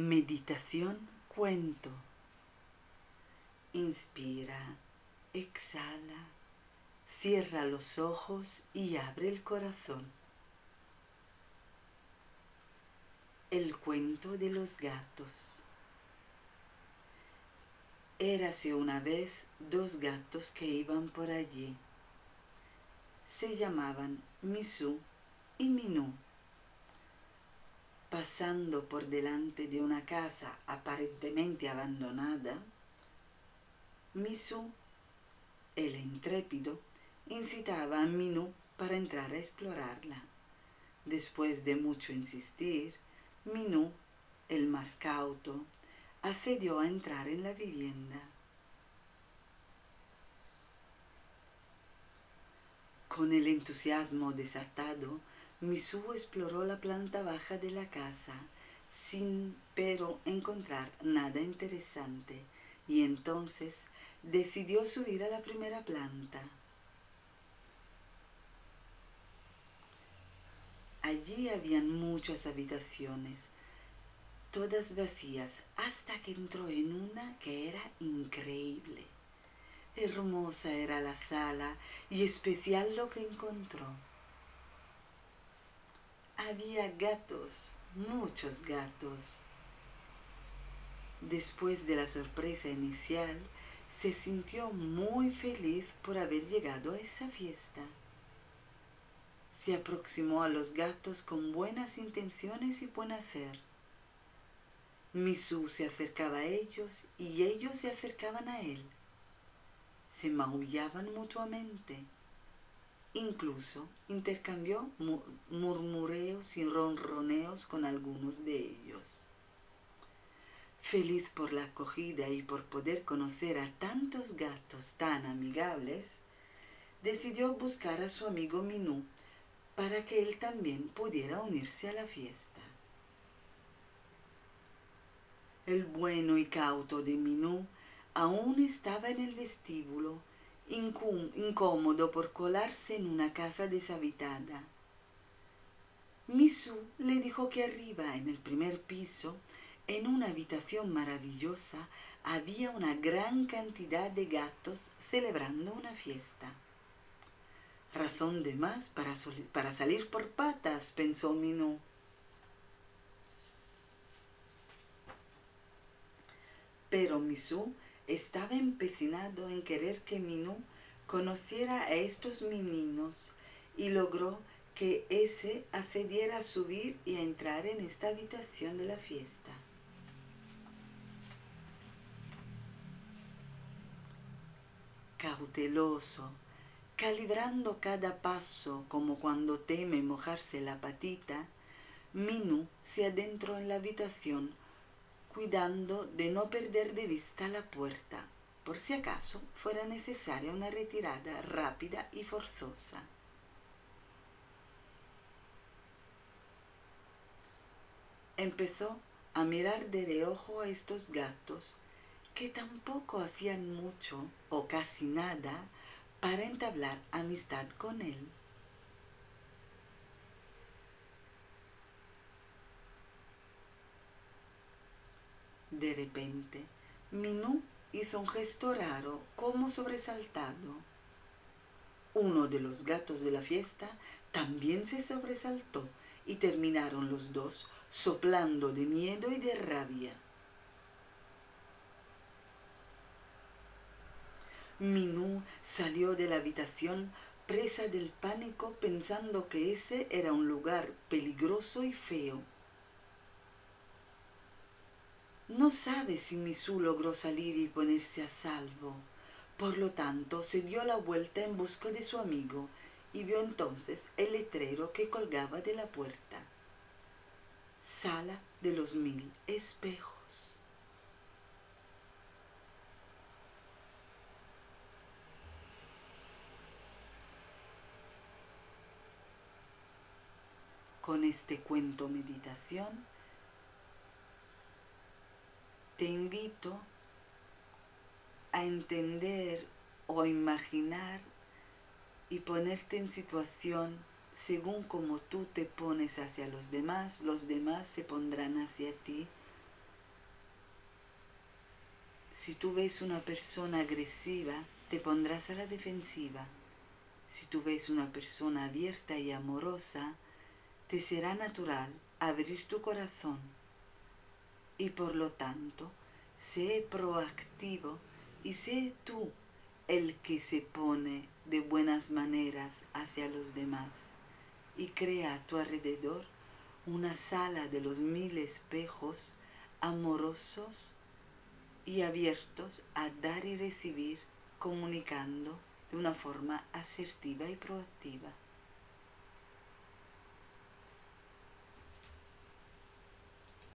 Meditación cuento. Inspira, exhala, cierra los ojos y abre el corazón. El cuento de los gatos. Érase una vez dos gatos que iban por allí. Se llamaban Misú y Minú pasando por delante de una casa aparentemente abandonada, Misu, el intrépido, incitaba a Minú para entrar a explorarla. Después de mucho insistir, Minú, el más cauto, accedió a entrar en la vivienda. Con el entusiasmo desatado, Misu exploró la planta baja de la casa sin pero encontrar nada interesante y entonces decidió subir a la primera planta. Allí habían muchas habitaciones, todas vacías, hasta que entró en una que era increíble. Hermosa era la sala y especial lo que encontró había gatos, muchos gatos. Después de la sorpresa inicial, se sintió muy feliz por haber llegado a esa fiesta. Se aproximó a los gatos con buenas intenciones y buen hacer. Misú se acercaba a ellos y ellos se acercaban a él. Se maullaban mutuamente Incluso intercambió murmureos y ronroneos con algunos de ellos. Feliz por la acogida y por poder conocer a tantos gatos tan amigables, decidió buscar a su amigo Minú para que él también pudiera unirse a la fiesta. El bueno y cauto de Minú aún estaba en el vestíbulo incómodo por colarse en una casa deshabitada. Misu le dijo que arriba, en el primer piso, en una habitación maravillosa, había una gran cantidad de gatos celebrando una fiesta. Razón de más para, para salir por patas, pensó Minú. Pero Misu estaba empecinado en querer que Minú conociera a estos meninos y logró que ese accediera a subir y a entrar en esta habitación de la fiesta. Cauteloso, calibrando cada paso como cuando teme mojarse la patita, Minú se adentró en la habitación cuidando de no perder de vista la puerta, por si acaso fuera necesaria una retirada rápida y forzosa. Empezó a mirar de reojo a estos gatos que tampoco hacían mucho o casi nada para entablar amistad con él. De repente, Minú hizo un gesto raro, como sobresaltado. Uno de los gatos de la fiesta también se sobresaltó y terminaron los dos soplando de miedo y de rabia. Minú salió de la habitación presa del pánico pensando que ese era un lugar peligroso y feo. No sabe si Misú logró salir y ponerse a salvo. Por lo tanto, se dio la vuelta en busca de su amigo y vio entonces el letrero que colgaba de la puerta. Sala de los mil espejos. Con este cuento meditación te invito a entender o imaginar y ponerte en situación según como tú te pones hacia los demás, los demás se pondrán hacia ti Si tú ves una persona agresiva, te pondrás a la defensiva. Si tú ves una persona abierta y amorosa, te será natural abrir tu corazón. Y por lo tanto, sé proactivo y sé tú el que se pone de buenas maneras hacia los demás y crea a tu alrededor una sala de los mil espejos amorosos y abiertos a dar y recibir comunicando de una forma asertiva y proactiva.